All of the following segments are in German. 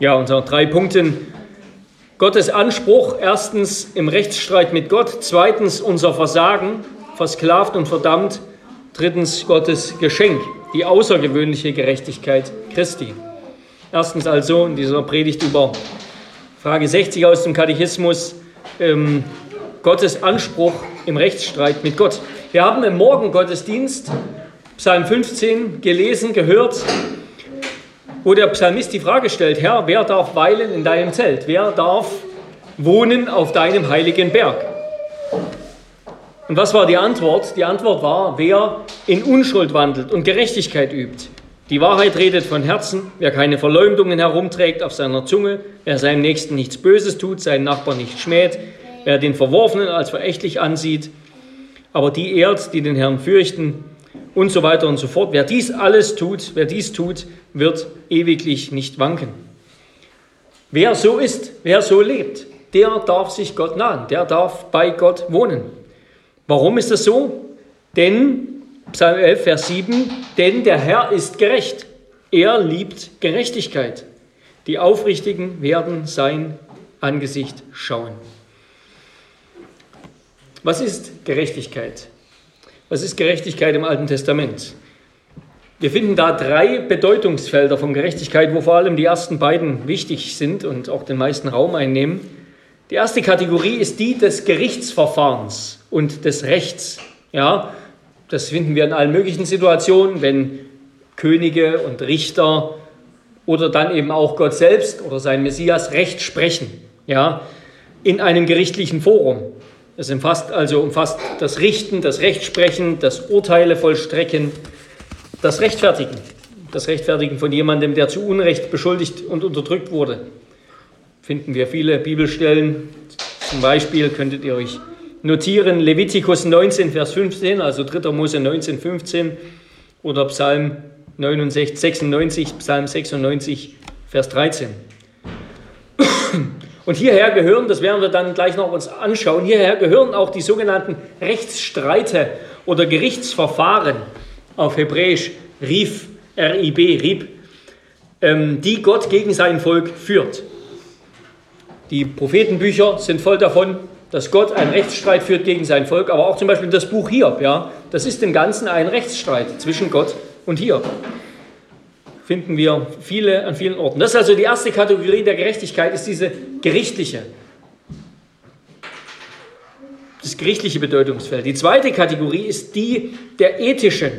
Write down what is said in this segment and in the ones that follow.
Ja, unter drei Punkten. Gottes Anspruch, erstens im Rechtsstreit mit Gott, zweitens unser Versagen, versklavt und verdammt, drittens Gottes Geschenk, die außergewöhnliche Gerechtigkeit Christi. Erstens also in dieser Predigt über Frage 60 aus dem Katechismus, ähm, Gottes Anspruch im Rechtsstreit mit Gott. Wir haben im Morgengottesdienst Psalm 15 gelesen, gehört, wo der Psalmist die Frage stellt, Herr, wer darf weilen in deinem Zelt? Wer darf wohnen auf deinem heiligen Berg? Und was war die Antwort? Die Antwort war, wer in Unschuld wandelt und Gerechtigkeit übt. Die Wahrheit redet von Herzen, wer keine Verleumdungen herumträgt auf seiner Zunge, wer seinem Nächsten nichts Böses tut, seinen Nachbarn nicht schmäht, wer den Verworfenen als verächtlich ansieht, aber die ehrt, die den Herrn fürchten und so weiter und so fort. Wer dies alles tut, wer dies tut, wird ewiglich nicht wanken. Wer so ist, wer so lebt, der darf sich Gott nahen, der darf bei Gott wohnen. Warum ist das so? Denn, Psalm 11, Vers 7, denn der Herr ist gerecht, er liebt Gerechtigkeit. Die Aufrichtigen werden sein Angesicht schauen. Was ist Gerechtigkeit? Was ist Gerechtigkeit im Alten Testament? Wir finden da drei Bedeutungsfelder von Gerechtigkeit, wo vor allem die ersten beiden wichtig sind und auch den meisten Raum einnehmen. Die erste Kategorie ist die des Gerichtsverfahrens und des Rechts. Ja, das finden wir in allen möglichen Situationen, wenn Könige und Richter oder dann eben auch Gott selbst oder sein Messias Recht sprechen. Ja, in einem gerichtlichen Forum. Es umfasst also umfasst das Richten, das Rechtsprechen, das Urteile vollstrecken, das Rechtfertigen, das Rechtfertigen von jemandem, der zu Unrecht beschuldigt und unterdrückt wurde. Finden wir viele Bibelstellen. Zum Beispiel könntet ihr euch notieren Levitikus 19, Vers 15, also 3. Mose 19, 15 oder Psalm 69, 96, Psalm 96, Vers 13. Und hierher gehören, das werden wir dann gleich noch uns anschauen, hierher gehören auch die sogenannten Rechtsstreite oder Gerichtsverfahren auf Hebräisch Rif, R-I-B, Rib, ähm, die Gott gegen sein Volk führt. Die Prophetenbücher sind voll davon, dass Gott einen Rechtsstreit führt gegen sein Volk, aber auch zum Beispiel das Buch Hiob, ja, das ist im Ganzen ein Rechtsstreit zwischen Gott und Hiob. Finden wir viele an vielen Orten. Das ist also die erste Kategorie der Gerechtigkeit, ist diese gerichtliche. Das gerichtliche Bedeutungsfeld. Die zweite Kategorie ist die der ethischen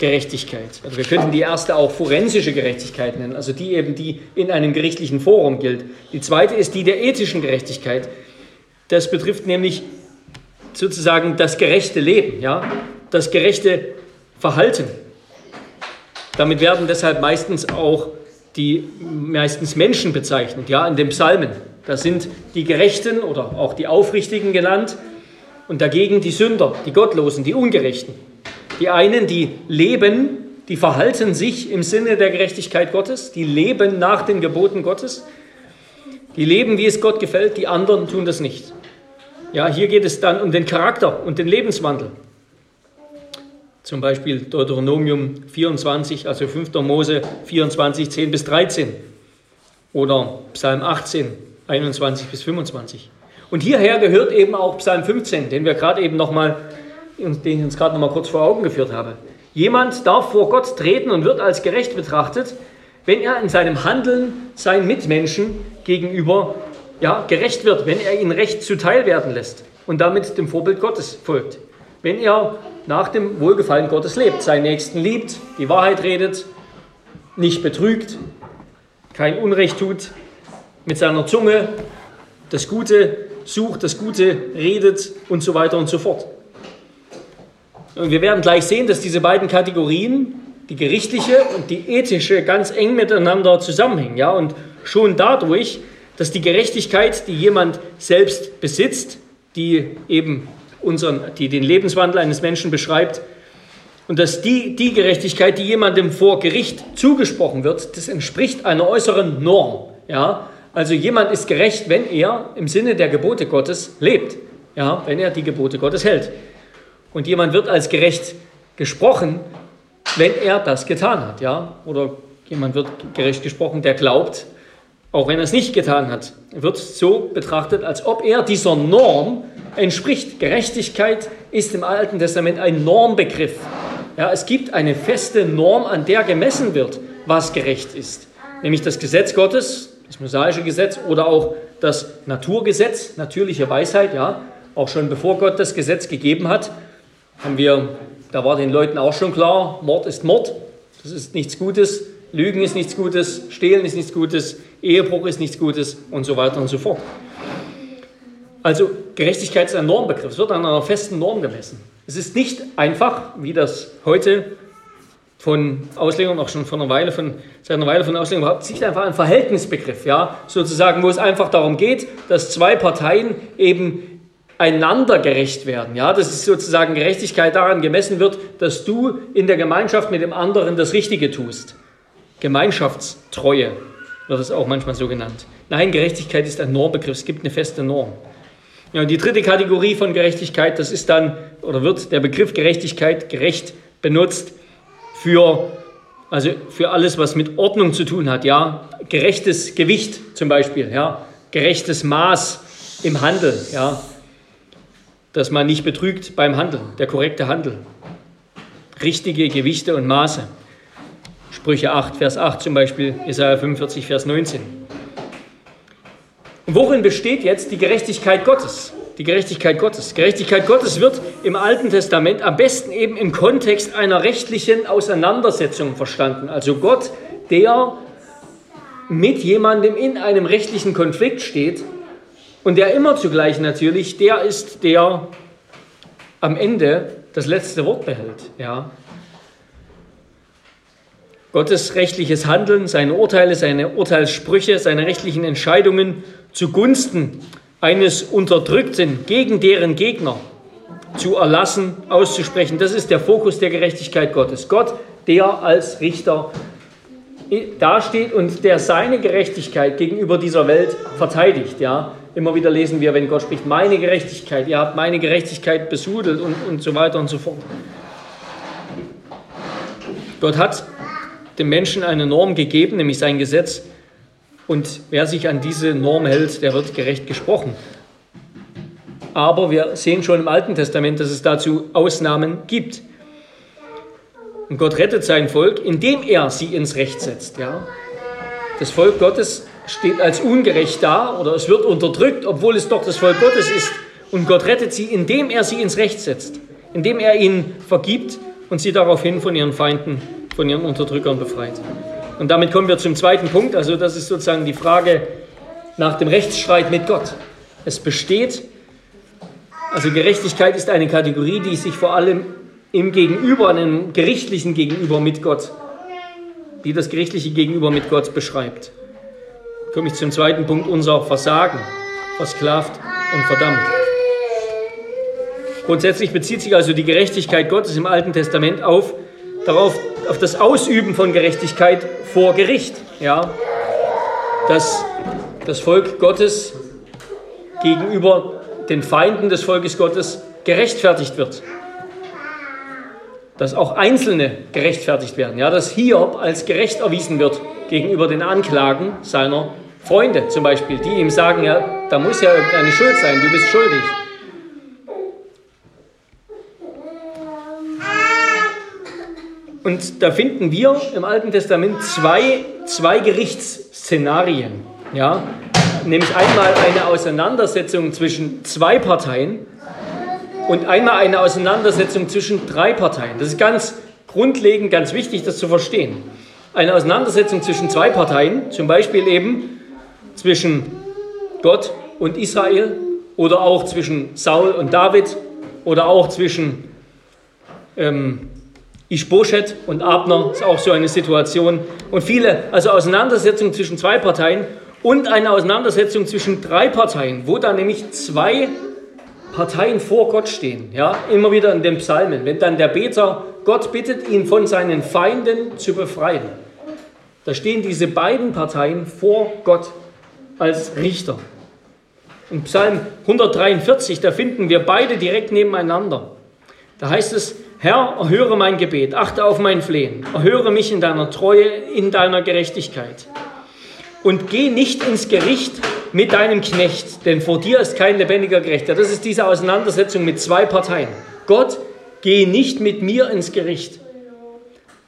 Gerechtigkeit. Also wir könnten die erste auch forensische Gerechtigkeit nennen, also die eben, die in einem gerichtlichen Forum gilt. Die zweite ist die der ethischen Gerechtigkeit. Das betrifft nämlich sozusagen das gerechte Leben, ja, das gerechte Verhalten. Damit werden deshalb meistens auch die meistens Menschen bezeichnet, ja, in den Psalmen. Da sind die Gerechten oder auch die Aufrichtigen genannt und dagegen die Sünder, die Gottlosen, die Ungerechten. Die einen, die leben, die verhalten sich im Sinne der Gerechtigkeit Gottes, die leben nach den Geboten Gottes, die leben, wie es Gott gefällt, die anderen tun das nicht. Ja, hier geht es dann um den Charakter und den Lebenswandel. Zum Beispiel Deuteronomium 24, also 5. Mose 24, 10 bis 13 oder Psalm 18, 21 bis 25. Und hierher gehört eben auch Psalm 15, den wir gerade eben nochmal den ich uns gerade noch mal kurz vor Augen geführt habe. Jemand darf vor Gott treten und wird als gerecht betrachtet, wenn er in seinem Handeln seinen Mitmenschen gegenüber ja, gerecht wird, wenn er ihnen Recht zuteil werden lässt und damit dem Vorbild Gottes folgt. Wenn er nach dem Wohlgefallen Gottes lebt, seinen Nächsten liebt, die Wahrheit redet, nicht betrügt, kein Unrecht tut, mit seiner Zunge das Gute sucht, das Gute redet und so weiter und so fort. Und wir werden gleich sehen, dass diese beiden Kategorien, die gerichtliche und die ethische, ganz eng miteinander zusammenhängen. Ja? Und schon dadurch, dass die Gerechtigkeit, die jemand selbst besitzt, die eben unseren, die den Lebenswandel eines Menschen beschreibt, und dass die, die Gerechtigkeit, die jemandem vor Gericht zugesprochen wird, das entspricht einer äußeren Norm. Ja? Also jemand ist gerecht, wenn er im Sinne der Gebote Gottes lebt, ja? wenn er die Gebote Gottes hält. Und jemand wird als gerecht gesprochen, wenn er das getan hat, ja? Oder jemand wird gerecht gesprochen, der glaubt, auch wenn er es nicht getan hat, wird so betrachtet, als ob er dieser Norm entspricht. Gerechtigkeit ist im Alten Testament ein Normbegriff. Ja, es gibt eine feste Norm, an der gemessen wird, was gerecht ist. Nämlich das Gesetz Gottes, das mosaische Gesetz oder auch das Naturgesetz, natürliche Weisheit, ja. Auch schon bevor Gott das Gesetz gegeben hat, haben wir, da war den Leuten auch schon klar, Mord ist Mord, das ist nichts Gutes, Lügen ist nichts Gutes, Stehlen ist nichts Gutes, Ehebruch ist nichts Gutes und so weiter und so fort. Also Gerechtigkeit ist ein Normbegriff, es wird an einer festen Norm gemessen. Es ist nicht einfach, wie das heute von Auslegern auch schon vor einer Weile von, seit einer Weile von Auslegern überhaupt, nicht einfach ein Verhältnisbegriff, ja, sozusagen, wo es einfach darum geht, dass zwei Parteien eben einander gerecht werden. Ja, das ist sozusagen Gerechtigkeit daran gemessen wird, dass du in der Gemeinschaft mit dem anderen das Richtige tust. Gemeinschaftstreue wird es auch manchmal so genannt. Nein, Gerechtigkeit ist ein Normbegriff, es gibt eine feste Norm. Ja, die dritte Kategorie von Gerechtigkeit, das ist dann, oder wird der Begriff Gerechtigkeit gerecht benutzt für, also für alles, was mit Ordnung zu tun hat. Ja, gerechtes Gewicht zum Beispiel, ja, gerechtes Maß im Handel, ja, dass man nicht betrügt beim Handeln, der korrekte Handel. Richtige Gewichte und Maße. Sprüche 8, Vers 8 zum Beispiel, Jesaja 45, Vers 19. Worin besteht jetzt die Gerechtigkeit Gottes? Die Gerechtigkeit Gottes. Gerechtigkeit Gottes wird im Alten Testament am besten eben im Kontext einer rechtlichen Auseinandersetzung verstanden. Also Gott, der mit jemandem in einem rechtlichen Konflikt steht und der immer zugleich natürlich der ist, der am Ende das letzte Wort behält. Ja. Gottes rechtliches Handeln, seine Urteile, seine Urteilssprüche, seine rechtlichen Entscheidungen zugunsten eines Unterdrückten gegen deren Gegner zu erlassen, auszusprechen. Das ist der Fokus der Gerechtigkeit Gottes. Gott, der als Richter dasteht und der seine Gerechtigkeit gegenüber dieser Welt verteidigt. Ja? Immer wieder lesen wir, wenn Gott spricht, meine Gerechtigkeit, ihr habt meine Gerechtigkeit besudelt und, und so weiter und so fort. Gott hat dem Menschen eine Norm gegeben, nämlich sein Gesetz, und wer sich an diese Norm hält, der wird gerecht gesprochen. Aber wir sehen schon im Alten Testament, dass es dazu Ausnahmen gibt. Und Gott rettet sein Volk, indem er sie ins Recht setzt. Ja? Das Volk Gottes steht als ungerecht da oder es wird unterdrückt, obwohl es doch das Volk Gottes ist. Und Gott rettet sie, indem er sie ins Recht setzt, indem er ihnen vergibt und sie daraufhin von ihren Feinden, von ihren Unterdrückern befreit. Und damit kommen wir zum zweiten Punkt. Also das ist sozusagen die Frage nach dem Rechtsstreit mit Gott. Es besteht, also Gerechtigkeit ist eine Kategorie, die sich vor allem im Gegenüber, einem gerichtlichen Gegenüber mit Gott, die das gerichtliche Gegenüber mit Gott beschreibt. Komme ich zum zweiten Punkt, unser Versagen, versklavt und verdammt. Grundsätzlich bezieht sich also die Gerechtigkeit Gottes im Alten Testament auf darauf, auf das Ausüben von Gerechtigkeit vor Gericht. Ja? Dass das Volk Gottes gegenüber den Feinden des Volkes Gottes gerechtfertigt wird. Dass auch Einzelne gerechtfertigt werden. Ja? Dass Hiob als gerecht erwiesen wird gegenüber den Anklagen seiner Freunde zum Beispiel, die ihm sagen, ja, da muss ja irgendeine Schuld sein, du bist schuldig. Und da finden wir im Alten Testament zwei, zwei Gerichtsszenarien. Ja? Nämlich einmal eine Auseinandersetzung zwischen zwei Parteien und einmal eine Auseinandersetzung zwischen drei Parteien. Das ist ganz grundlegend, ganz wichtig, das zu verstehen. Eine Auseinandersetzung zwischen zwei Parteien, zum Beispiel eben zwischen Gott und Israel oder auch zwischen Saul und David oder auch zwischen ähm, Ischboschet und Abner ist auch so eine Situation. Und viele, also Auseinandersetzungen zwischen zwei Parteien und eine Auseinandersetzung zwischen drei Parteien, wo da nämlich zwei Parteien vor Gott stehen. Ja, immer wieder in den Psalmen. Wenn dann der Beter Gott bittet, ihn von seinen Feinden zu befreien. Da stehen diese beiden Parteien vor Gott als Richter. In Psalm 143, da finden wir beide direkt nebeneinander. Da heißt es, Herr, erhöre mein Gebet, achte auf mein Flehen, erhöre mich in deiner Treue, in deiner Gerechtigkeit. und geh nicht ins Gericht mit deinem Knecht, denn vor dir ist kein lebendiger Gerechter. Das ist diese Auseinandersetzung mit zwei Parteien. Gott, geh nicht mit mir ins Gericht.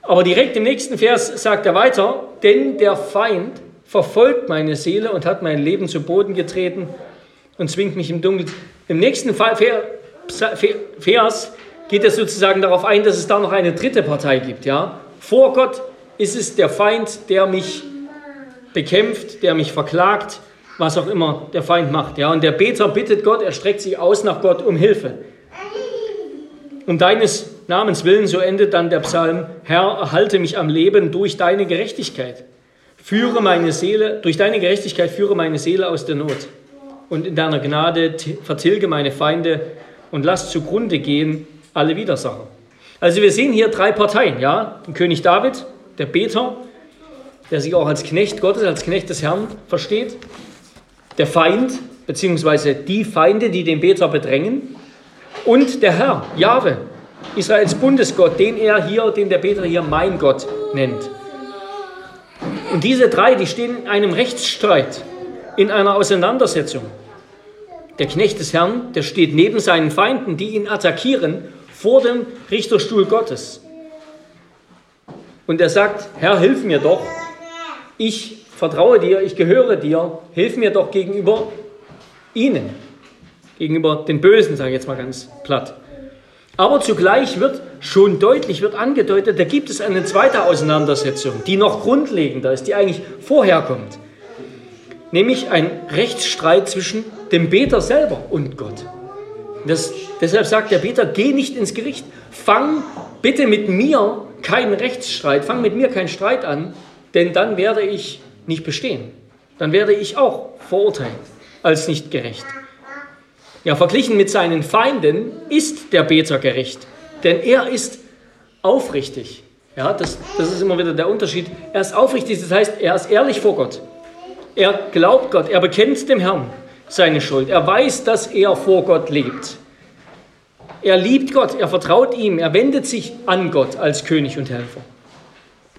Aber direkt im nächsten Vers sagt er weiter, denn der Feind verfolgt meine Seele und hat mein Leben zu Boden getreten und zwingt mich im Dunkeln. Im nächsten Vers geht es sozusagen darauf ein, dass es da noch eine dritte Partei gibt. Ja? Vor Gott ist es der Feind, der mich bekämpft, der mich verklagt, was auch immer der Feind macht. Ja? Und der Beter bittet Gott, er streckt sich aus nach Gott um Hilfe. Um deines Namens willen, so endet dann der Psalm, Herr, erhalte mich am Leben durch deine Gerechtigkeit. Führe meine Seele, durch deine Gerechtigkeit führe meine Seele aus der Not. Und in deiner Gnade vertilge meine Feinde und lass zugrunde gehen alle Widersacher. Also wir sehen hier drei Parteien, ja, den König David, der Beter, der sich auch als Knecht Gottes, als Knecht des Herrn versteht, der Feind, beziehungsweise die Feinde, die den Beter bedrängen, und der Herr, Jahwe, Israels Bundesgott, den er hier, den der Beter hier mein Gott nennt. Und diese drei, die stehen in einem Rechtsstreit, in einer Auseinandersetzung. Der Knecht des Herrn, der steht neben seinen Feinden, die ihn attackieren, vor dem Richterstuhl Gottes. Und er sagt, Herr, hilf mir doch, ich vertraue dir, ich gehöre dir, hilf mir doch gegenüber ihnen, gegenüber den Bösen, sage ich jetzt mal ganz platt. Aber zugleich wird schon deutlich, wird angedeutet, da gibt es eine zweite Auseinandersetzung, die noch grundlegender ist, die eigentlich vorher kommt. Nämlich ein Rechtsstreit zwischen dem Beter selber und Gott. Das, deshalb sagt der Beter, geh nicht ins Gericht, fang bitte mit mir keinen Rechtsstreit, fang mit mir keinen Streit an, denn dann werde ich nicht bestehen. Dann werde ich auch verurteilt als nicht gerecht. Ja, verglichen mit seinen Feinden ist der Beter gerecht, denn er ist aufrichtig. Ja, das, das ist immer wieder der Unterschied. Er ist aufrichtig, das heißt, er ist ehrlich vor Gott. Er glaubt Gott, er bekennt dem Herrn seine Schuld. Er weiß, dass er vor Gott lebt. Er liebt Gott, er vertraut ihm, er wendet sich an Gott als König und Helfer.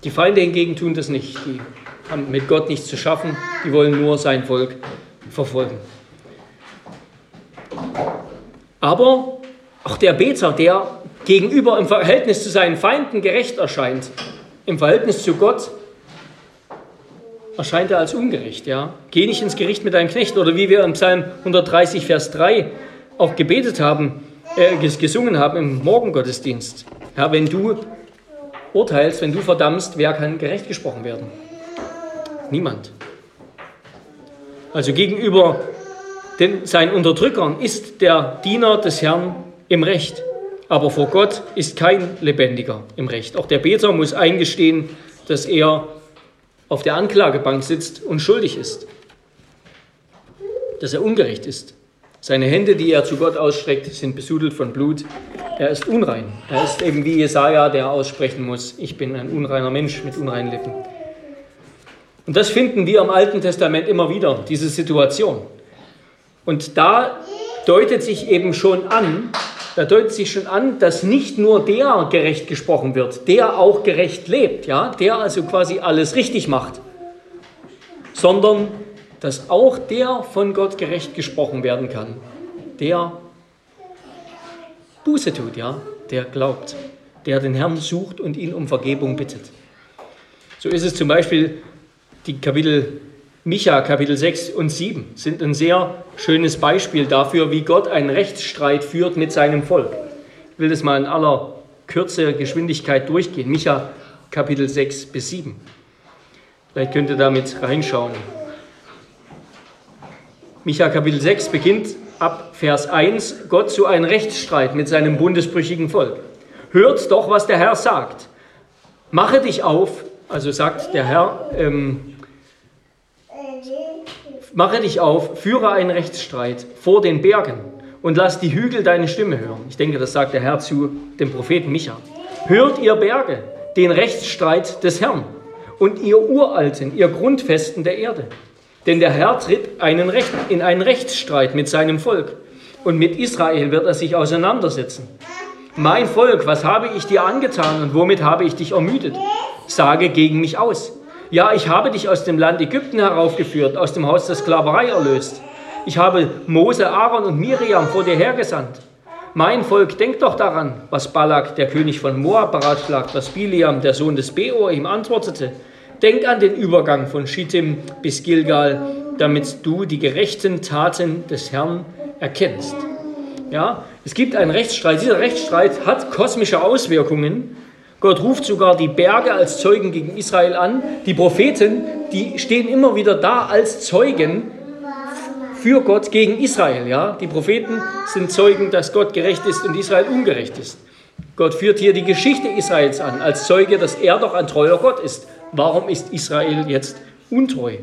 Die Feinde hingegen tun das nicht. Die haben mit Gott nichts zu schaffen, die wollen nur sein Volk verfolgen. Aber auch der Beter, der gegenüber im Verhältnis zu seinen Feinden gerecht erscheint, im Verhältnis zu Gott erscheint er als ungerecht. Ja? Geh nicht ins Gericht mit deinem Knecht. Oder wie wir im Psalm 130, Vers 3 auch gebetet haben, äh, gesungen haben im Morgengottesdienst. Ja, wenn du urteilst, wenn du verdammst, wer kann gerecht gesprochen werden? Niemand. Also gegenüber den, seinen Unterdrückern ist der Diener des Herrn im Recht. Aber vor Gott ist kein Lebendiger im Recht. Auch der Beter muss eingestehen, dass er auf der Anklagebank sitzt und schuldig ist. Dass er ungerecht ist. Seine Hände, die er zu Gott ausstreckt, sind besudelt von Blut. Er ist unrein. Er ist eben wie Jesaja, der aussprechen muss: Ich bin ein unreiner Mensch mit unreinen Lippen. Und das finden wir im Alten Testament immer wieder, diese Situation. Und da deutet sich eben schon an, da deutet sich schon an, dass nicht nur der gerecht gesprochen wird, der auch gerecht lebt, ja, der also quasi alles richtig macht, sondern dass auch der von Gott gerecht gesprochen werden kann, der Buße tut, ja, der glaubt, der den Herrn sucht und ihn um Vergebung bittet. So ist es zum Beispiel die Kapitel Micha Kapitel 6 und 7 sind ein sehr schönes Beispiel dafür, wie Gott einen Rechtsstreit führt mit seinem Volk. Ich will das mal in aller Kürze, Geschwindigkeit durchgehen. Micha Kapitel 6 bis 7. Vielleicht könnt ihr damit reinschauen. Micha Kapitel 6 beginnt ab Vers 1, Gott zu einem Rechtsstreit mit seinem bundesbrüchigen Volk. Hört doch, was der Herr sagt. Mache dich auf, also sagt der Herr, ähm, Mache dich auf, führe einen Rechtsstreit vor den Bergen und lass die Hügel deine Stimme hören. Ich denke, das sagt der Herr zu dem Propheten Micha. Hört ihr Berge den Rechtsstreit des Herrn und ihr Uralten, ihr Grundfesten der Erde. Denn der Herr tritt einen Recht, in einen Rechtsstreit mit seinem Volk und mit Israel wird er sich auseinandersetzen. Mein Volk, was habe ich dir angetan und womit habe ich dich ermüdet? Sage gegen mich aus. Ja, ich habe dich aus dem Land Ägypten heraufgeführt, aus dem Haus der Sklaverei erlöst. Ich habe Mose, Aaron und Miriam vor dir hergesandt. Mein Volk, denkt doch daran, was Balak, der König von Moab, beratschlagt, was Biliam, der Sohn des Beor, ihm antwortete. Denk an den Übergang von Schittim bis Gilgal, damit du die gerechten Taten des Herrn erkennst. Ja, es gibt einen Rechtsstreit. Dieser Rechtsstreit hat kosmische Auswirkungen. Gott ruft sogar die Berge als Zeugen gegen Israel an. Die Propheten, die stehen immer wieder da als Zeugen für Gott gegen Israel. Ja? Die Propheten sind Zeugen, dass Gott gerecht ist und Israel ungerecht ist. Gott führt hier die Geschichte Israels an, als Zeuge, dass er doch ein treuer Gott ist. Warum ist Israel jetzt untreu?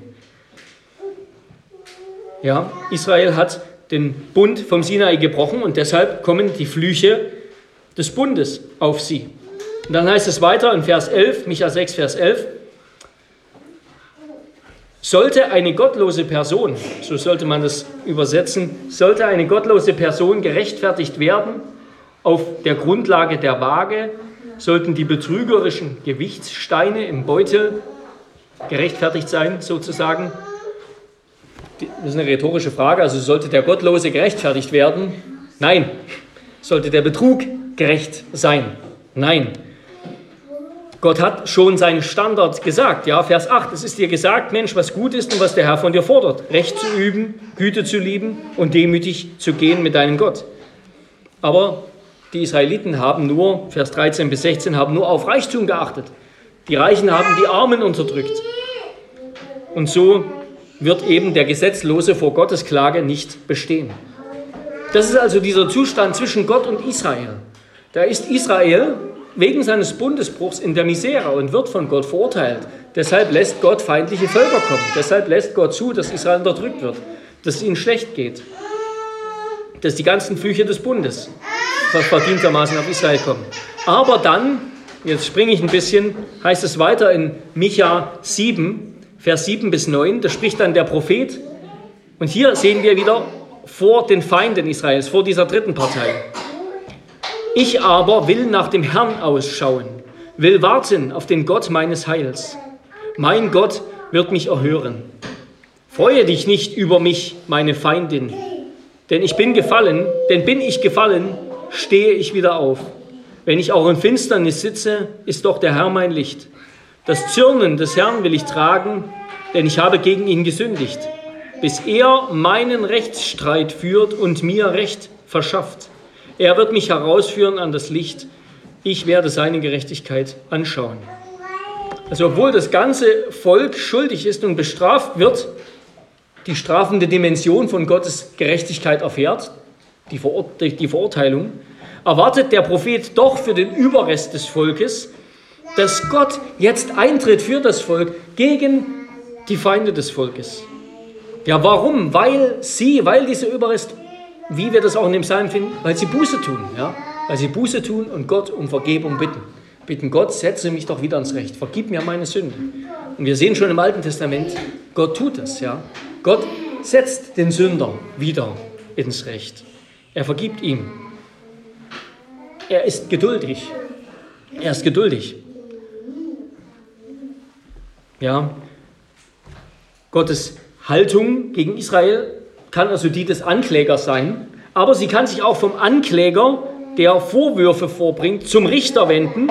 Ja, Israel hat den Bund vom Sinai gebrochen und deshalb kommen die Flüche des Bundes auf sie. Und dann heißt es weiter in Vers 11, Micha 6, Vers 11, sollte eine gottlose Person, so sollte man das übersetzen, sollte eine gottlose Person gerechtfertigt werden auf der Grundlage der Waage, sollten die betrügerischen Gewichtssteine im Beutel gerechtfertigt sein, sozusagen, das ist eine rhetorische Frage. Also sollte der Gottlose gerechtfertigt werden? Nein. Sollte der Betrug gerecht sein? Nein. Gott hat schon seinen Standard gesagt. Ja, Vers 8. Es ist dir gesagt, Mensch, was gut ist und was der Herr von dir fordert. Recht zu üben, Güte zu lieben und demütig zu gehen mit deinem Gott. Aber die Israeliten haben nur, Vers 13 bis 16, haben nur auf Reichtum geachtet. Die Reichen haben die Armen unterdrückt. Und so wird eben der Gesetzlose vor Gottes Klage nicht bestehen. Das ist also dieser Zustand zwischen Gott und Israel. Da ist Israel wegen seines Bundesbruchs in der Misere und wird von Gott verurteilt. Deshalb lässt Gott feindliche Völker kommen. Deshalb lässt Gott zu, dass Israel unterdrückt wird, dass es ihnen schlecht geht. Dass die ganzen Flüche des Bundes verdientermaßen auf Israel kommen. Aber dann, jetzt springe ich ein bisschen, heißt es weiter in Micha 7, Vers 7 bis 9, da spricht dann der Prophet. Und hier sehen wir wieder vor den Feinden Israels, vor dieser dritten Partei. Ich aber will nach dem Herrn ausschauen, will warten auf den Gott meines Heils. Mein Gott wird mich erhören. Freue dich nicht über mich, meine Feindin, denn ich bin gefallen, denn bin ich gefallen, stehe ich wieder auf. Wenn ich auch in Finsternis sitze, ist doch der Herr mein Licht. Das Zürnen des Herrn will ich tragen, denn ich habe gegen ihn gesündigt, bis er meinen Rechtsstreit führt und mir Recht verschafft. Er wird mich herausführen an das Licht, ich werde seine Gerechtigkeit anschauen. Also obwohl das ganze Volk schuldig ist und bestraft wird, die strafende Dimension von Gottes Gerechtigkeit erfährt, die, Verurteilung, erwartet der Prophet doch für den Überrest des Volkes dass Gott jetzt eintritt für das Volk gegen die Feinde des Volkes. Ja, warum? Weil sie, weil dieser Überrest, wie wir das auch in dem Psalm finden, weil sie Buße tun. Ja? Weil sie Buße tun und Gott um Vergebung bitten. Bitten Gott, setze mich doch wieder ans Recht, vergib mir meine Sünden. Und wir sehen schon im Alten Testament, Gott tut es. Ja? Gott setzt den Sünder wieder ins Recht. Er vergibt ihm. Er ist geduldig. Er ist geduldig. Ja. Gottes Haltung gegen Israel kann also die des Anklägers sein, aber sie kann sich auch vom Ankläger, der Vorwürfe vorbringt, zum Richter wenden.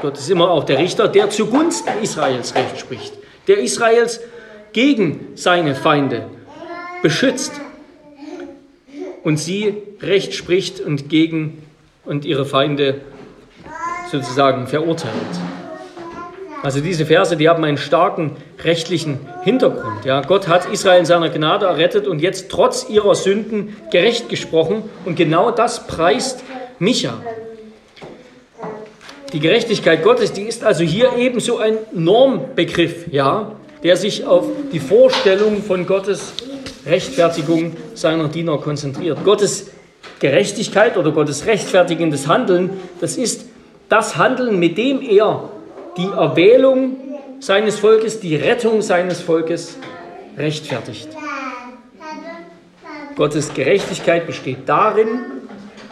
Gott ist immer auch der Richter, der zugunsten Israels Recht spricht, der Israels gegen seine Feinde beschützt und sie Recht spricht und gegen und ihre Feinde sozusagen verurteilt. Also diese Verse, die haben einen starken rechtlichen Hintergrund. Ja, Gott hat Israel in seiner Gnade errettet und jetzt trotz ihrer Sünden gerecht gesprochen. Und genau das preist Micha. Die Gerechtigkeit Gottes, die ist also hier ebenso ein Normbegriff, ja, der sich auf die Vorstellung von Gottes Rechtfertigung seiner Diener konzentriert. Gottes Gerechtigkeit oder Gottes rechtfertigendes Handeln, das ist das Handeln, mit dem er die Erwählung seines Volkes, die Rettung seines Volkes rechtfertigt. Gottes Gerechtigkeit besteht darin,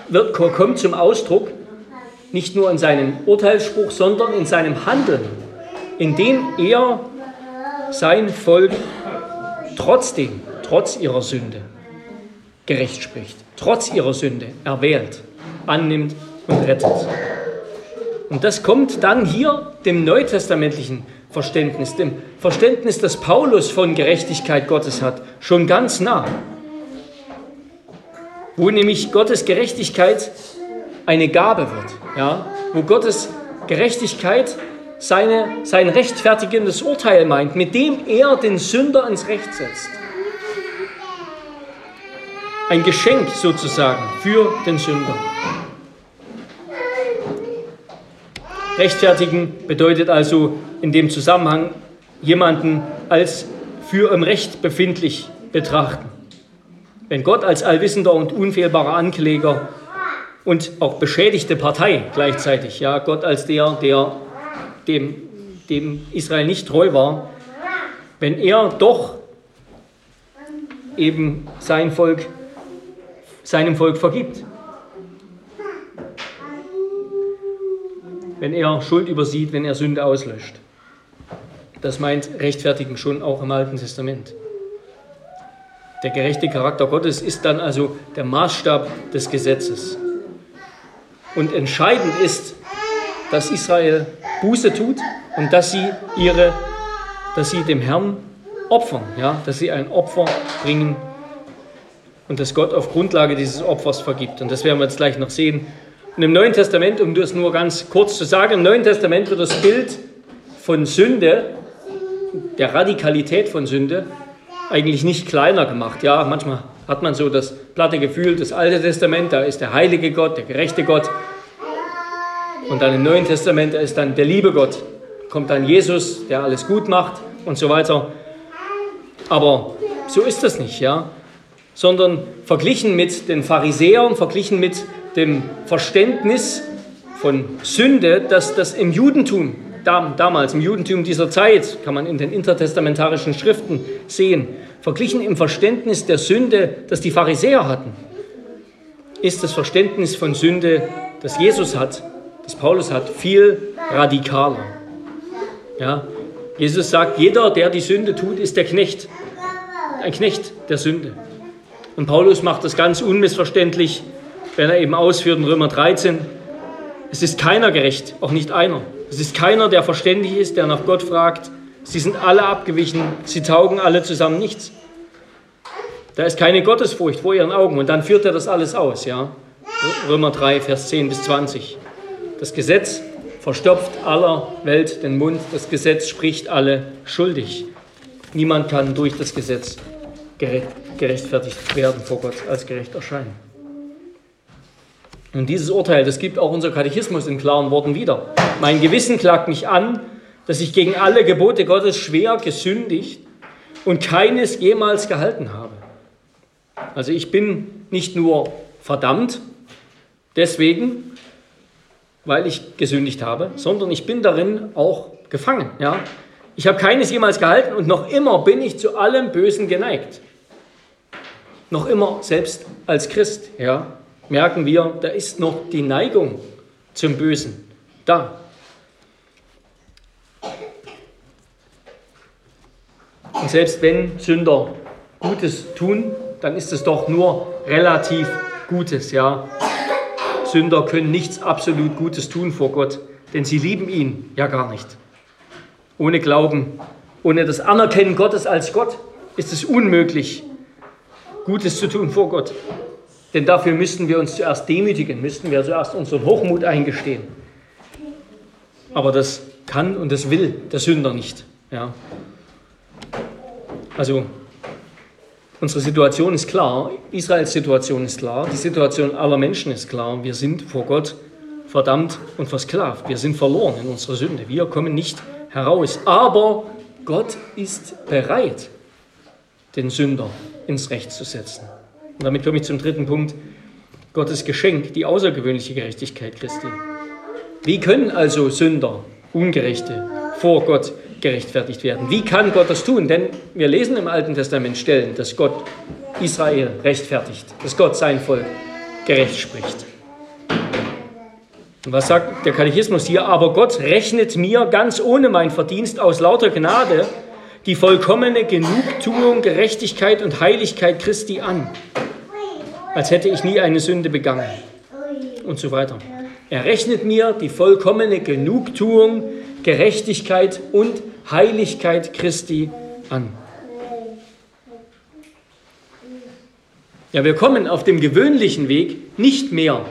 wird, kommt zum Ausdruck nicht nur in seinem Urteilsspruch, sondern in seinem Handeln, indem er sein Volk trotzdem, trotz ihrer Sünde, gerecht spricht, trotz ihrer Sünde erwählt, annimmt und rettet. Und das kommt dann hier dem neutestamentlichen Verständnis, dem Verständnis, das Paulus von Gerechtigkeit Gottes hat, schon ganz nah. Wo nämlich Gottes Gerechtigkeit eine Gabe wird, ja? wo Gottes Gerechtigkeit seine, sein rechtfertigendes Urteil meint, mit dem er den Sünder ins Recht setzt. Ein Geschenk sozusagen für den Sünder. Rechtfertigen bedeutet also in dem Zusammenhang jemanden als für im Recht befindlich betrachten. Wenn Gott als allwissender und unfehlbarer Ankläger und auch beschädigte Partei gleichzeitig, ja, Gott als der, der dem, dem Israel nicht treu war, wenn er doch eben sein Volk, seinem Volk vergibt. Wenn er Schuld übersieht, wenn er Sünde auslöscht. Das meint Rechtfertigen schon auch im Alten Testament. Der gerechte Charakter Gottes ist dann also der Maßstab des Gesetzes. Und entscheidend ist, dass Israel Buße tut und dass sie ihre, dass sie dem Herrn opfern, ja, dass sie ein Opfer bringen und dass Gott auf Grundlage dieses Opfers vergibt. Und das werden wir jetzt gleich noch sehen, und im Neuen Testament, um das nur ganz kurz zu sagen, im Neuen Testament wird das Bild von Sünde, der Radikalität von Sünde, eigentlich nicht kleiner gemacht. Ja, manchmal hat man so das platte Gefühl, das Alte Testament, da ist der heilige Gott, der gerechte Gott. Und dann im Neuen Testament, da ist dann der liebe Gott. Kommt dann Jesus, der alles gut macht und so weiter. Aber so ist das nicht, ja. Sondern verglichen mit den Pharisäern, verglichen mit dem Verständnis von Sünde, dass das im Judentum, damals im Judentum dieser Zeit, kann man in den intertestamentarischen Schriften sehen, verglichen im Verständnis der Sünde, das die Pharisäer hatten, ist das Verständnis von Sünde, das Jesus hat, das Paulus hat, viel radikaler. Ja? Jesus sagt, jeder, der die Sünde tut, ist der Knecht, ein Knecht der Sünde. Und Paulus macht das ganz unmissverständlich wenn er eben ausführt in Römer 13, es ist keiner gerecht, auch nicht einer. Es ist keiner, der verständig ist, der nach Gott fragt. Sie sind alle abgewichen, sie taugen alle zusammen nichts. Da ist keine Gottesfurcht vor ihren Augen und dann führt er das alles aus, ja. Römer 3, Vers 10 bis 20. Das Gesetz verstopft aller Welt den Mund, das Gesetz spricht alle schuldig. Niemand kann durch das Gesetz gerechtfertigt werden vor Gott, als gerecht erscheinen. Und dieses Urteil, das gibt auch unser Katechismus in klaren Worten wieder. Mein Gewissen klagt mich an, dass ich gegen alle Gebote Gottes schwer gesündigt und keines jemals gehalten habe. Also ich bin nicht nur verdammt deswegen, weil ich gesündigt habe, sondern ich bin darin auch gefangen. Ja? Ich habe keines jemals gehalten und noch immer bin ich zu allem Bösen geneigt. Noch immer, selbst als Christ. Ja? Merken wir, da ist noch die Neigung zum Bösen da. Und selbst wenn Sünder Gutes tun, dann ist es doch nur relativ Gutes, ja. Sünder können nichts absolut Gutes tun vor Gott, denn sie lieben ihn ja gar nicht. Ohne Glauben, ohne das Anerkennen Gottes als Gott ist es unmöglich, Gutes zu tun vor Gott. Denn dafür müssten wir uns zuerst demütigen, müssten wir zuerst unseren Hochmut eingestehen. Aber das kann und das will der Sünder nicht. Ja. Also unsere Situation ist klar, Israels Situation ist klar, die Situation aller Menschen ist klar. Wir sind vor Gott verdammt und versklavt. Wir sind verloren in unserer Sünde. Wir kommen nicht heraus. Aber Gott ist bereit, den Sünder ins Recht zu setzen. Und damit komme ich zum dritten Punkt. Gottes Geschenk, die außergewöhnliche Gerechtigkeit Christi. Wie können also Sünder, Ungerechte vor Gott gerechtfertigt werden? Wie kann Gott das tun? Denn wir lesen im Alten Testament Stellen, dass Gott Israel rechtfertigt, dass Gott sein Volk gerecht spricht. Und was sagt der Katechismus hier? Aber Gott rechnet mir ganz ohne mein Verdienst aus lauter Gnade die vollkommene Genugtuung, Gerechtigkeit und Heiligkeit Christi an, als hätte ich nie eine Sünde begangen und so weiter. Er rechnet mir die vollkommene Genugtuung, Gerechtigkeit und Heiligkeit Christi an. Ja, wir kommen auf dem gewöhnlichen Weg nicht mehr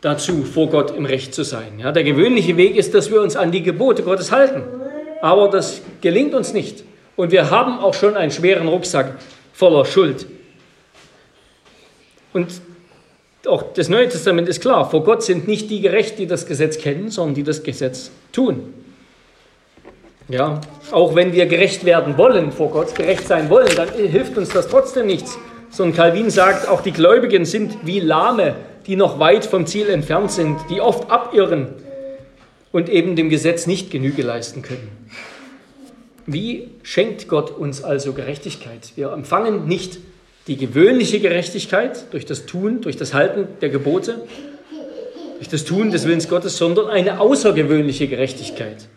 dazu, vor Gott im Recht zu sein. Ja, der gewöhnliche Weg ist, dass wir uns an die Gebote Gottes halten. Aber das gelingt uns nicht. Und wir haben auch schon einen schweren Rucksack voller Schuld. Und auch das Neue Testament ist klar, vor Gott sind nicht die gerecht, die das Gesetz kennen, sondern die das Gesetz tun. Ja, auch wenn wir gerecht werden wollen vor Gott, gerecht sein wollen, dann hilft uns das trotzdem nichts. Sondern Calvin sagt, auch die Gläubigen sind wie Lahme, die noch weit vom Ziel entfernt sind, die oft abirren und eben dem Gesetz nicht Genüge leisten können. Wie schenkt Gott uns also Gerechtigkeit? Wir empfangen nicht die gewöhnliche Gerechtigkeit durch das Tun, durch das Halten der Gebote, durch das Tun des Willens Gottes, sondern eine außergewöhnliche Gerechtigkeit,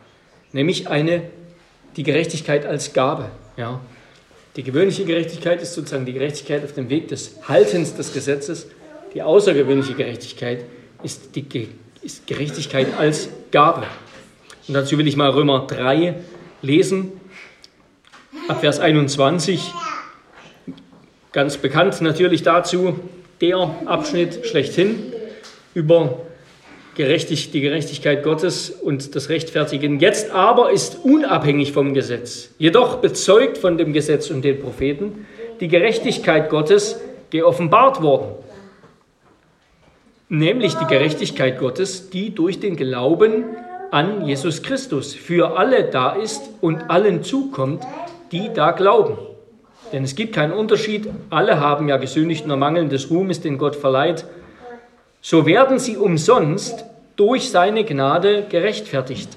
nämlich eine, die Gerechtigkeit als Gabe. Ja. Die gewöhnliche Gerechtigkeit ist sozusagen die Gerechtigkeit auf dem Weg des Haltens des Gesetzes. Die außergewöhnliche Gerechtigkeit ist die ist Gerechtigkeit als Gabe. Und dazu will ich mal Römer 3 lesen, ab Vers 21 ganz bekannt natürlich dazu der Abschnitt schlechthin über gerechtig, die Gerechtigkeit Gottes und das Rechtfertigen. Jetzt aber ist unabhängig vom Gesetz, jedoch bezeugt von dem Gesetz und den Propheten, die Gerechtigkeit Gottes geoffenbart worden. Nämlich die Gerechtigkeit Gottes, die durch den Glauben an Jesus Christus für alle da ist und allen zukommt, die da glauben. Denn es gibt keinen Unterschied, alle haben ja gesündigt nur Mangeln Ruhmes, den Gott verleiht. So werden sie umsonst durch seine Gnade gerechtfertigt.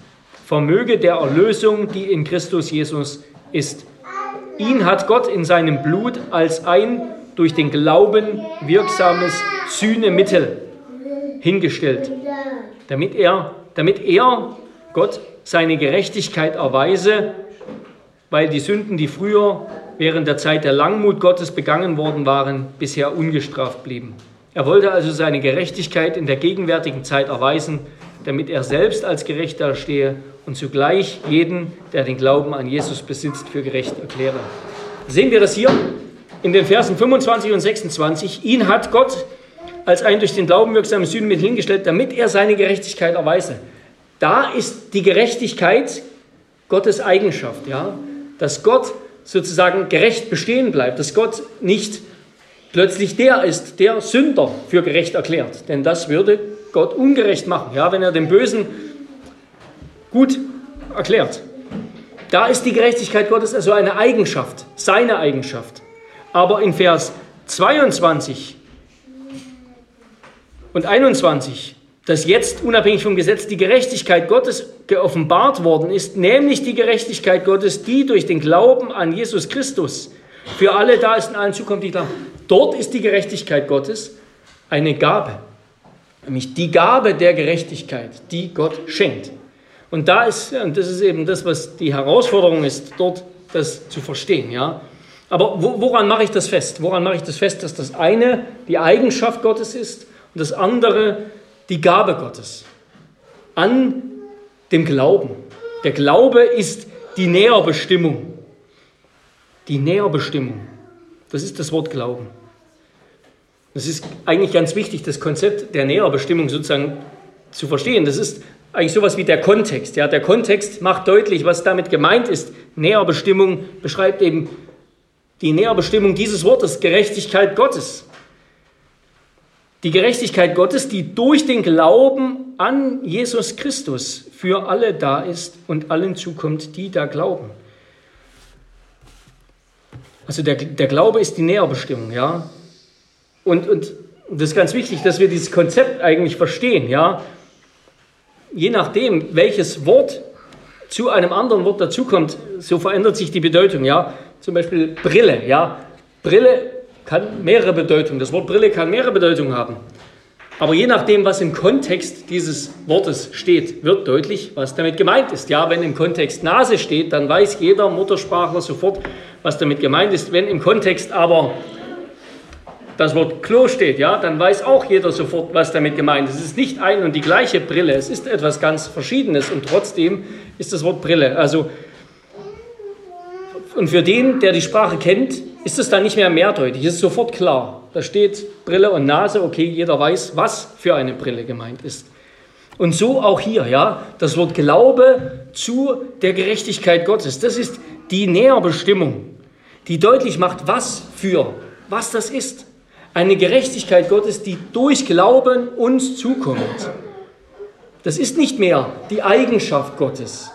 Vermöge der Erlösung, die in Christus Jesus ist. Ihn hat Gott in seinem Blut als ein durch den Glauben wirksames Sühnemittel hingestellt, damit er, damit er, Gott, seine Gerechtigkeit erweise, weil die Sünden, die früher während der Zeit der Langmut Gottes begangen worden waren, bisher ungestraft blieben. Er wollte also seine Gerechtigkeit in der gegenwärtigen Zeit erweisen, damit er selbst als gerecht dastehe und zugleich jeden, der den Glauben an Jesus besitzt, für gerecht erkläre. Sehen wir das hier in den Versen 25 und 26. Ihn hat Gott als ein durch den Glauben wirksames Sühnenmittel hingestellt, damit er seine Gerechtigkeit erweise. Da ist die Gerechtigkeit Gottes Eigenschaft, ja, dass Gott sozusagen gerecht bestehen bleibt, dass Gott nicht plötzlich der ist, der Sünder für gerecht erklärt. Denn das würde Gott ungerecht machen, ja, wenn er den Bösen gut erklärt. Da ist die Gerechtigkeit Gottes also eine Eigenschaft, seine Eigenschaft. Aber in Vers 22 und 21 dass jetzt unabhängig vom Gesetz die Gerechtigkeit Gottes geoffenbart worden ist, nämlich die Gerechtigkeit Gottes, die durch den Glauben an Jesus Christus für alle da ist und allen zukommt, die glauben. Dort ist die Gerechtigkeit Gottes eine Gabe, nämlich die Gabe der Gerechtigkeit, die Gott schenkt. Und da ist, und das ist eben das, was die Herausforderung ist, dort das zu verstehen, ja. Aber woran mache ich das fest? Woran mache ich das fest, dass das eine die Eigenschaft Gottes ist und das andere die Gabe Gottes an dem Glauben. Der Glaube ist die Näherbestimmung. Die Näherbestimmung. Das ist das Wort Glauben. Das ist eigentlich ganz wichtig, das Konzept der Näherbestimmung sozusagen zu verstehen. Das ist eigentlich sowas wie der Kontext. Ja, der Kontext macht deutlich, was damit gemeint ist. Näherbestimmung beschreibt eben die Näherbestimmung dieses Wortes, Gerechtigkeit Gottes. Die Gerechtigkeit Gottes, die durch den Glauben an Jesus Christus für alle da ist und allen zukommt, die da glauben. Also der, der Glaube ist die Näherbestimmung, ja. Und, und das ist ganz wichtig, dass wir dieses Konzept eigentlich verstehen, ja. Je nachdem, welches Wort zu einem anderen Wort dazukommt, so verändert sich die Bedeutung, ja. Zum Beispiel Brille, ja. Brille kann mehrere Bedeutungen. Das Wort Brille kann mehrere Bedeutungen haben. Aber je nachdem, was im Kontext dieses Wortes steht, wird deutlich, was damit gemeint ist. Ja, wenn im Kontext Nase steht, dann weiß jeder Muttersprachler sofort, was damit gemeint ist. Wenn im Kontext aber das Wort Klo steht, ja, dann weiß auch jeder sofort, was damit gemeint ist. Es ist nicht ein und die gleiche Brille, es ist etwas ganz Verschiedenes und trotzdem ist das Wort Brille. Also, und für den, der die Sprache kennt, ist es dann nicht mehr mehrdeutig, es ist sofort klar. Da steht Brille und Nase, okay, jeder weiß, was für eine Brille gemeint ist. Und so auch hier, ja, das Wort Glaube zu der Gerechtigkeit Gottes, das ist die Näherbestimmung, die deutlich macht, was für, was das ist. Eine Gerechtigkeit Gottes, die durch Glauben uns zukommt. Das ist nicht mehr die Eigenschaft Gottes,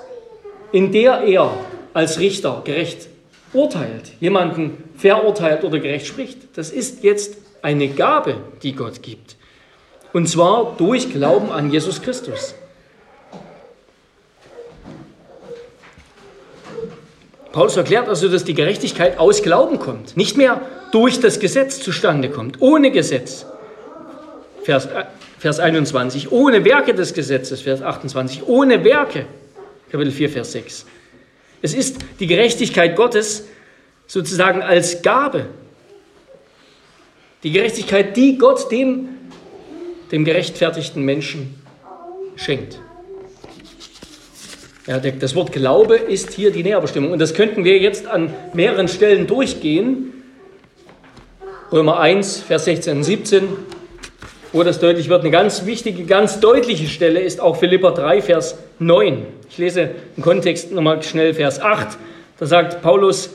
in der er als Richter gerecht urteilt, jemanden verurteilt oder gerecht spricht. Das ist jetzt eine Gabe, die Gott gibt. Und zwar durch Glauben an Jesus Christus. Paulus erklärt also, dass die Gerechtigkeit aus Glauben kommt, nicht mehr durch das Gesetz zustande kommt, ohne Gesetz. Vers, äh, Vers 21, ohne Werke des Gesetzes, Vers 28, ohne Werke, Kapitel 4, Vers 6. Es ist die Gerechtigkeit Gottes sozusagen als Gabe. Die Gerechtigkeit, die Gott dem, dem gerechtfertigten Menschen schenkt. Ja, das Wort Glaube ist hier die Näherbestimmung. Und das könnten wir jetzt an mehreren Stellen durchgehen. Römer 1, Vers 16 und 17, wo das deutlich wird. Eine ganz wichtige, ganz deutliche Stelle ist auch Philippa 3, Vers 9. Ich lese im Kontext nochmal schnell Vers 8. Da sagt Paulus,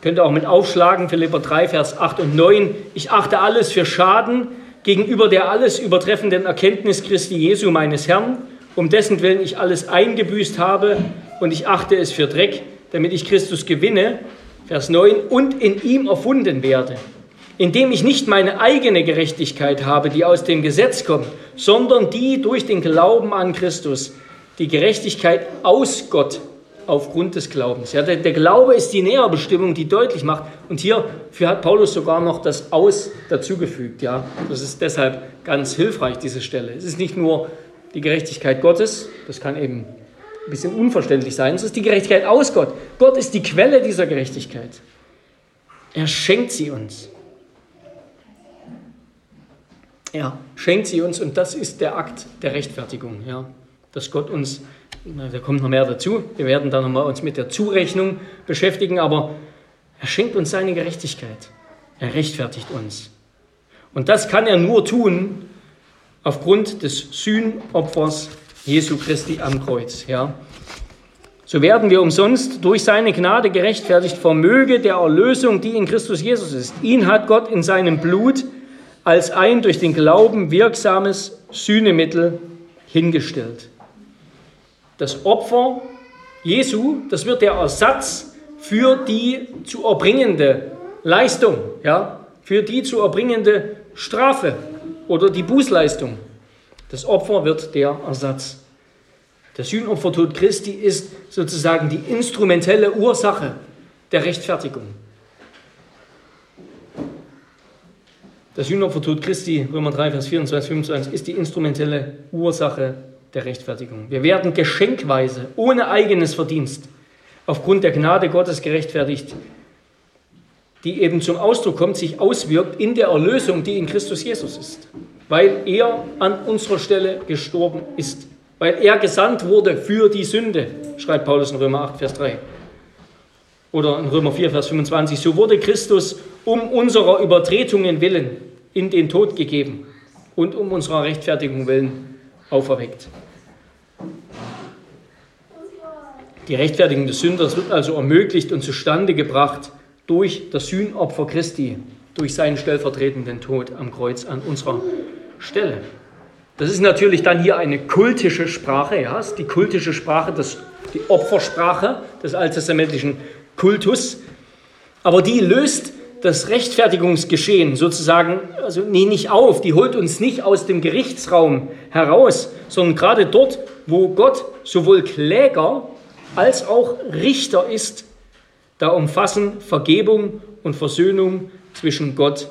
könnt ihr auch mit aufschlagen, Philippa 3, Vers 8 und 9. Ich achte alles für Schaden gegenüber der alles übertreffenden Erkenntnis Christi Jesu, meines Herrn, um dessen Willen ich alles eingebüßt habe und ich achte es für Dreck, damit ich Christus gewinne, Vers 9, und in ihm erfunden werde, indem ich nicht meine eigene Gerechtigkeit habe, die aus dem Gesetz kommt, sondern die durch den Glauben an Christus, die Gerechtigkeit aus Gott aufgrund des Glaubens. Ja, der, der, Glaube ist die Näherbestimmung, die deutlich macht. Und hierfür hat Paulus sogar noch das Aus dazugefügt. Ja, das ist deshalb ganz hilfreich, diese Stelle. Es ist nicht nur die Gerechtigkeit Gottes, das kann eben ein bisschen unverständlich sein, es ist die Gerechtigkeit aus Gott. Gott ist die Quelle dieser Gerechtigkeit. Er schenkt sie uns. Er schenkt sie uns und das ist der Akt der Rechtfertigung. Ja dass Gott uns, da kommt noch mehr dazu, wir werden dann nochmal uns mit der Zurechnung beschäftigen, aber er schenkt uns seine Gerechtigkeit. Er rechtfertigt uns. Und das kann er nur tun aufgrund des Sühnopfers Jesu Christi am Kreuz. Ja. So werden wir umsonst durch seine Gnade gerechtfertigt, vermöge der Erlösung, die in Christus Jesus ist. Ihn hat Gott in seinem Blut als ein durch den Glauben wirksames Sühnemittel hingestellt. Das Opfer Jesu, das wird der Ersatz für die zu erbringende Leistung, ja, für die zu erbringende Strafe oder die Bußleistung. Das Opfer wird der Ersatz. Der Sühnopfertod Christi ist sozusagen die instrumentelle Ursache der Rechtfertigung. Der Sühnopfertod Christi, Römer 3, Vers 24, 25, ist die instrumentelle Ursache der Rechtfertigung. Wir werden geschenkweise, ohne eigenes Verdienst, aufgrund der Gnade Gottes gerechtfertigt, die eben zum Ausdruck kommt, sich auswirkt in der Erlösung, die in Christus Jesus ist, weil er an unserer Stelle gestorben ist, weil er gesandt wurde für die Sünde, schreibt Paulus in Römer 8, Vers 3. Oder in Römer 4, Vers 25, so wurde Christus um unserer Übertretungen willen in den Tod gegeben und um unserer Rechtfertigung willen auferweckt. Die Rechtfertigung des Sünders wird also ermöglicht und zustande gebracht durch das Sühnopfer Christi, durch seinen stellvertretenden Tod am Kreuz an unserer Stelle. Das ist natürlich dann hier eine kultische Sprache, ja, ist die kultische Sprache, das, die Opfersprache des alttestamentlichen Kultus. Aber die löst das Rechtfertigungsgeschehen sozusagen, also nee, nicht auf, die holt uns nicht aus dem Gerichtsraum heraus, sondern gerade dort, wo Gott sowohl Kläger als auch Richter ist, da umfassen Vergebung und Versöhnung zwischen Gott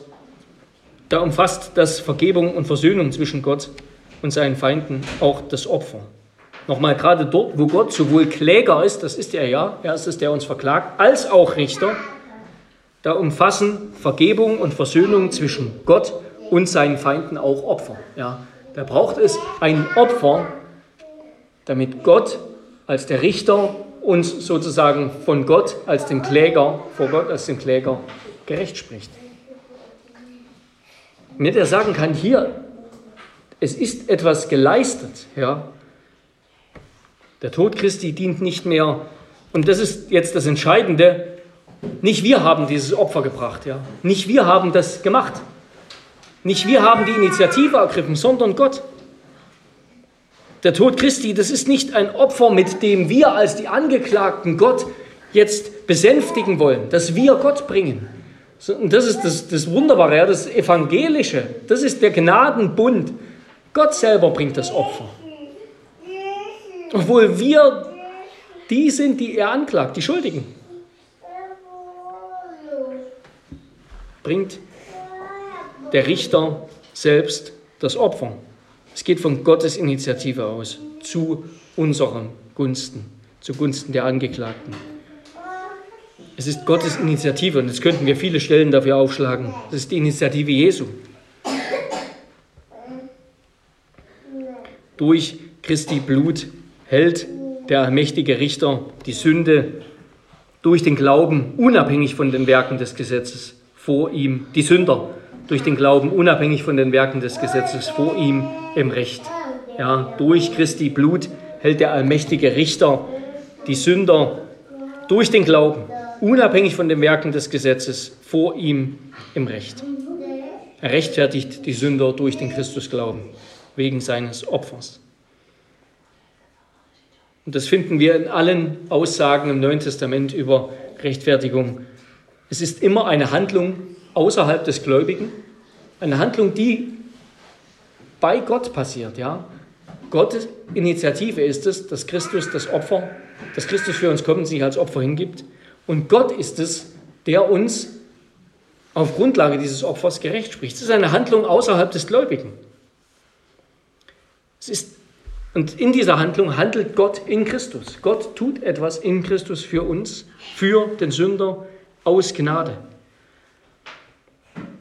Da umfasst das Vergebung und Versöhnung zwischen Gott und seinen Feinden auch das Opfer. Nochmal, gerade dort, wo Gott sowohl Kläger ist, das ist er ja, er ist es, der uns verklagt, als auch Richter, da umfassen Vergebung und Versöhnung zwischen Gott und seinen Feinden auch Opfer. Ja, da braucht es ein Opfer, damit Gott als der Richter uns sozusagen von Gott als dem Kläger, vor Gott als dem Kläger gerecht spricht. Damit er sagen kann, hier, es ist etwas geleistet, ja. Der Tod Christi dient nicht mehr, und das ist jetzt das Entscheidende, nicht wir haben dieses Opfer gebracht, ja. Nicht wir haben das gemacht. Nicht wir haben die Initiative ergriffen, sondern Gott. Der Tod Christi, das ist nicht ein Opfer, mit dem wir als die Angeklagten Gott jetzt besänftigen wollen, dass wir Gott bringen. Und das ist das, das Wunderbare, ja, das Evangelische, das ist der Gnadenbund. Gott selber bringt das Opfer. Obwohl wir die sind, die er anklagt, die Schuldigen. Bringt der Richter selbst das Opfer. Es geht von Gottes Initiative aus zu unseren Gunsten, zugunsten der Angeklagten. Es ist Gottes Initiative und jetzt könnten wir viele Stellen dafür aufschlagen. Das ist die Initiative Jesu. Durch Christi Blut hält der allmächtige Richter die Sünde durch den Glauben unabhängig von den Werken des Gesetzes vor ihm, die Sünder durch den Glauben unabhängig von den Werken des Gesetzes vor ihm im Recht. Ja, durch Christi Blut hält der allmächtige Richter die Sünder durch den Glauben, unabhängig von den Werken des Gesetzes, vor ihm im Recht. Er rechtfertigt die Sünder durch den Christusglauben, wegen seines Opfers. Und das finden wir in allen Aussagen im Neuen Testament über Rechtfertigung. Es ist immer eine Handlung außerhalb des Gläubigen, eine Handlung, die bei Gott passiert, ja. Gottes Initiative ist es, dass Christus das Opfer, dass Christus für uns kommt und sich als Opfer hingibt. Und Gott ist es, der uns auf Grundlage dieses Opfers gerecht spricht. Es ist eine Handlung außerhalb des Gläubigen. Es ist, und in dieser Handlung handelt Gott in Christus. Gott tut etwas in Christus für uns, für den Sünder aus Gnade.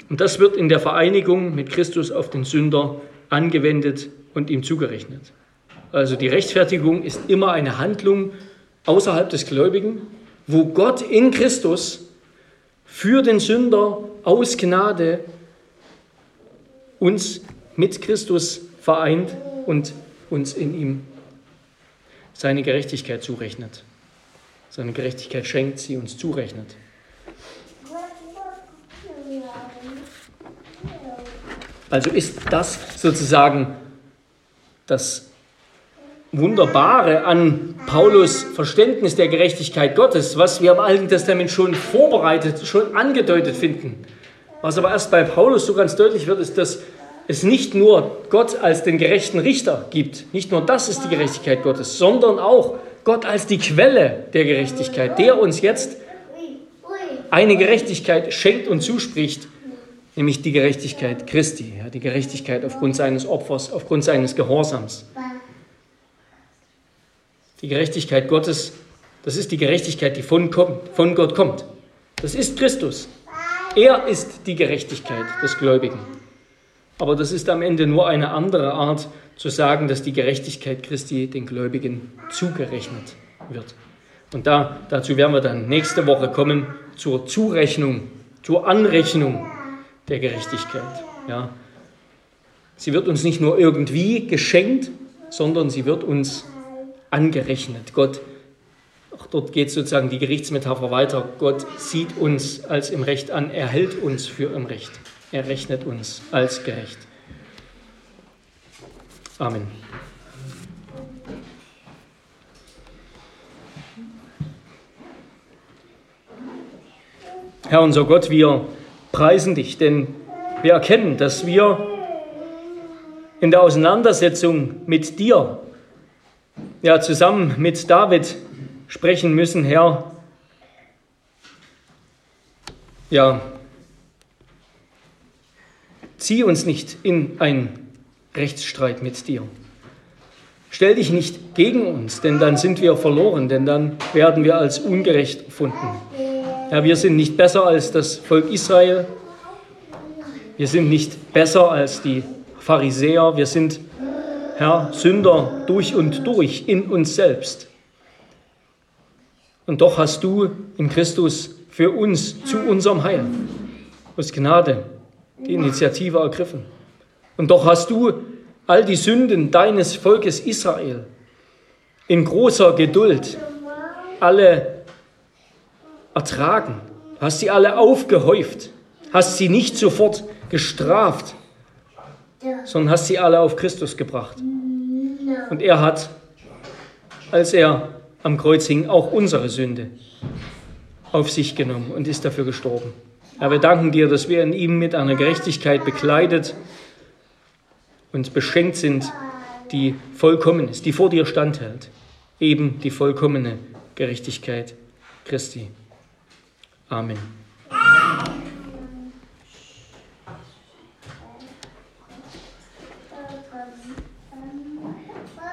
Und das wird in der Vereinigung mit Christus auf den Sünder angewendet und ihm zugerechnet. Also die Rechtfertigung ist immer eine Handlung außerhalb des Gläubigen, wo Gott in Christus für den Sünder aus Gnade uns mit Christus vereint und uns in ihm seine Gerechtigkeit zurechnet. Seine Gerechtigkeit schenkt, sie uns zurechnet. Also ist das sozusagen das Wunderbare an Paulus Verständnis der Gerechtigkeit Gottes, was wir im Alten Testament schon vorbereitet, schon angedeutet finden. Was aber erst bei Paulus so ganz deutlich wird, ist, dass es nicht nur Gott als den gerechten Richter gibt, nicht nur das ist die Gerechtigkeit Gottes, sondern auch Gott als die Quelle der Gerechtigkeit, der uns jetzt eine Gerechtigkeit schenkt und zuspricht, nämlich die Gerechtigkeit Christi, ja, die Gerechtigkeit aufgrund seines Opfers, aufgrund seines Gehorsams. Die Gerechtigkeit Gottes, das ist die Gerechtigkeit, die von, von Gott kommt. Das ist Christus. Er ist die Gerechtigkeit des Gläubigen. Aber das ist am Ende nur eine andere Art zu sagen, dass die Gerechtigkeit Christi den Gläubigen zugerechnet wird. Und da, dazu werden wir dann nächste Woche kommen zur Zurechnung, zur Anrechnung der Gerechtigkeit. Ja. Sie wird uns nicht nur irgendwie geschenkt, sondern sie wird uns angerechnet. Gott, auch dort geht sozusagen die Gerichtsmetapher weiter. Gott sieht uns als im Recht an, er hält uns für im Recht. Er rechnet uns als gerecht. Amen. Herr unser Gott, wir preisen dich, denn wir erkennen, dass wir in der Auseinandersetzung mit dir, ja zusammen mit David sprechen müssen, Herr, ja, zieh uns nicht in einen Rechtsstreit mit dir. Stell dich nicht gegen uns, denn dann sind wir verloren, denn dann werden wir als ungerecht erfunden. Ja, wir sind nicht besser als das Volk Israel. Wir sind nicht besser als die Pharisäer. Wir sind, Herr, Sünder durch und durch in uns selbst. Und doch hast du in Christus für uns zu unserem Heil aus Gnade die Initiative ergriffen. Und doch hast du all die Sünden deines Volkes Israel in großer Geduld alle ertragen, hast sie alle aufgehäuft, hast sie nicht sofort gestraft, sondern hast sie alle auf Christus gebracht. Und er hat, als er am Kreuz hing, auch unsere Sünde auf sich genommen und ist dafür gestorben. Herr, wir danken dir, dass wir in ihm mit einer Gerechtigkeit bekleidet und beschenkt sind, die vollkommen ist, die vor dir standhält. Eben die vollkommene Gerechtigkeit Christi. Amen.